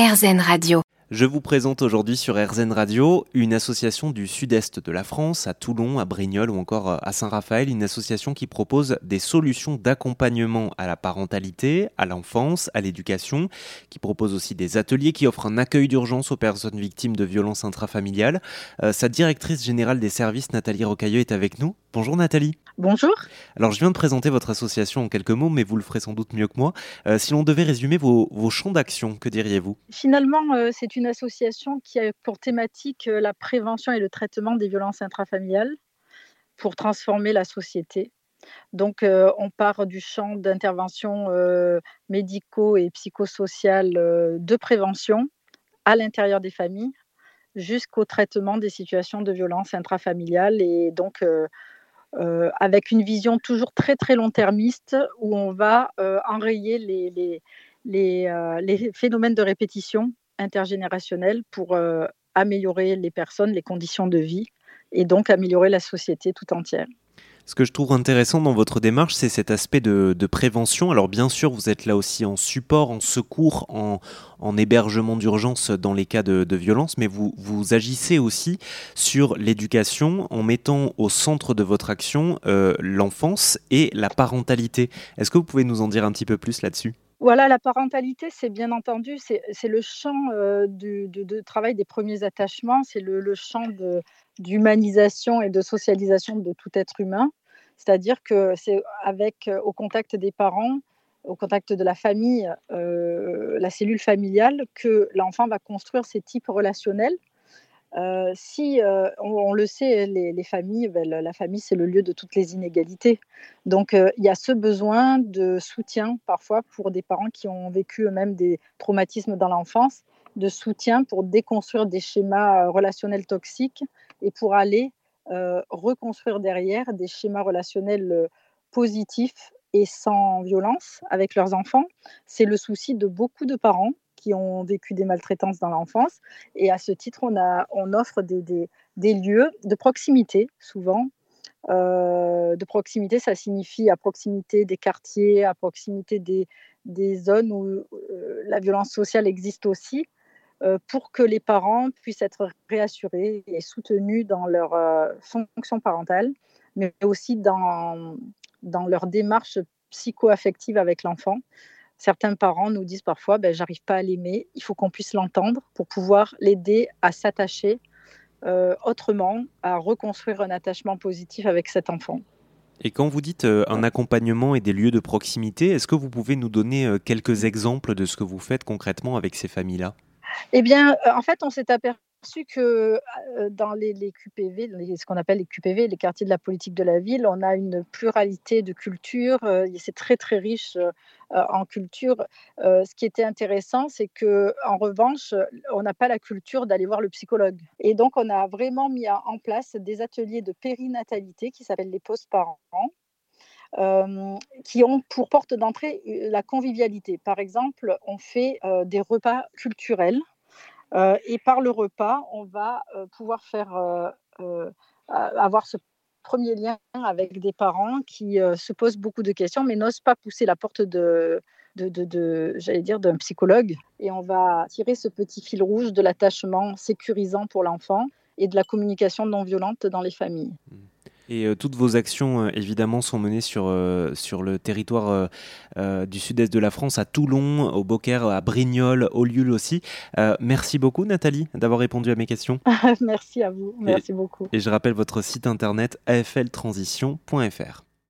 RZN Radio. Je vous présente aujourd'hui sur RZN Radio une association du sud-est de la France, à Toulon, à Brignoles ou encore à Saint-Raphaël, une association qui propose des solutions d'accompagnement à la parentalité, à l'enfance, à l'éducation, qui propose aussi des ateliers, qui offre un accueil d'urgence aux personnes victimes de violences intrafamiliales. Euh, sa directrice générale des services, Nathalie Rocailleux, est avec nous. Bonjour Nathalie. Bonjour. Alors je viens de présenter votre association en quelques mots, mais vous le ferez sans doute mieux que moi. Euh, si l'on devait résumer vos, champs d'action, que diriez-vous? Finalement, euh, c'est une association qui a pour thématique euh, la prévention et le traitement des violences intrafamiliales pour transformer la société. Donc on part du champ d'intervention médicaux et psychosocial de prévention à l'intérieur des familles jusqu'au traitement des situations de violence intrafamiliales et donc euh, avec une vision toujours très très long-termiste où on va euh, enrayer les, les, les, euh, les, phénomènes de répétition intergénérationnelle pour améliorer les personnes, les conditions de vie et donc améliorer la société tout entière. Ce que je trouve intéressant dans votre démarche, c'est cet aspect de, prévention. Alors bien sûr, vous êtes là aussi en support, en secours, en, hébergement d'urgence dans les cas de, violence, mais vous, agissez aussi sur l'éducation en mettant au centre de votre action euh, l'enfance et la parentalité. Est-ce que vous pouvez nous en dire un petit peu plus là-dessus? Voilà, la parentalité, c'est bien entendu, c'est le champ euh, de, travail des premiers attachements, c'est le, champ d'humanisation et de socialisation de tout être humain. C'est-à-dire que c'est avec, euh, au contact des parents, au contact de la famille, euh, la cellule familiale, que l'enfant va construire ses types relationnels. Euh, si on, le sait, les, familles, ben, la famille, c'est le lieu de toutes les inégalités. Donc, il y a ce besoin de soutien parfois pour des parents qui ont vécu eux-mêmes des traumatismes dans l'enfance, de soutien pour déconstruire des schémas relationnels toxiques et pour aller euh, reconstruire derrière des schémas relationnels euh, positifs et sans violence avec leurs enfants. C'est le souci de beaucoup de parents qui ont vécu des maltraitances dans l'enfance. Et à ce titre, on, offre des, lieux de proximité, souvent. Euh, de proximité, ça signifie à proximité des quartiers, à proximité des zones où la violence sociale existe aussi. Euh, pour que les parents puissent être réassurés et soutenus dans leur euh, fonction parentale, mais aussi dans, dans leur démarche psycho-affective avec l'enfant. Certains parents nous disent parfois, ben, j'arrive pas à l'aimer, il faut qu'on puisse l'entendre pour pouvoir l'aider à s'attacher euh, autrement, à reconstruire un attachement positif avec cet enfant. Et quand vous dites un accompagnement et des lieux de proximité, est-ce que vous pouvez nous donner quelques exemples de ce que vous faites concrètement avec ces familles-là? Eh bien, en fait, on s'est aperçu que dans les, QPV, ce qu'on appelle les QPV, les quartiers de la politique de la ville, on a une pluralité de cultures. C'est très très riche en culture. ce qui était intéressant, c'est que en revanche, on n'a pas la culture d'aller voir le psychologue. Et donc, on a vraiment mis en place des ateliers de périnatalité qui s'appellent les post-parents. qui ont pour porte d'entrée la convivialité. Par exemple, on fait des repas culturels et par le repas, on va pouvoir faire avoir ce premier lien avec des parents qui se posent beaucoup de questions mais n'osent pas pousser la porte de, j'allais dire, d'un psychologue. Et on va tirer ce petit fil rouge de l'attachement sécurisant pour l'enfant et de la communication non violente dans les familles. Mmh. Et euh, toutes vos actions, euh, évidemment, sont menées sur, euh, sur le territoire du sud-est de la France, à Toulon, au Beaucaire, à Brignoles, au Lille aussi. merci beaucoup, Nathalie, d'avoir répondu à mes questions. merci à vous. Merci beaucoup. Et je rappelle votre site internet afltransition.fr.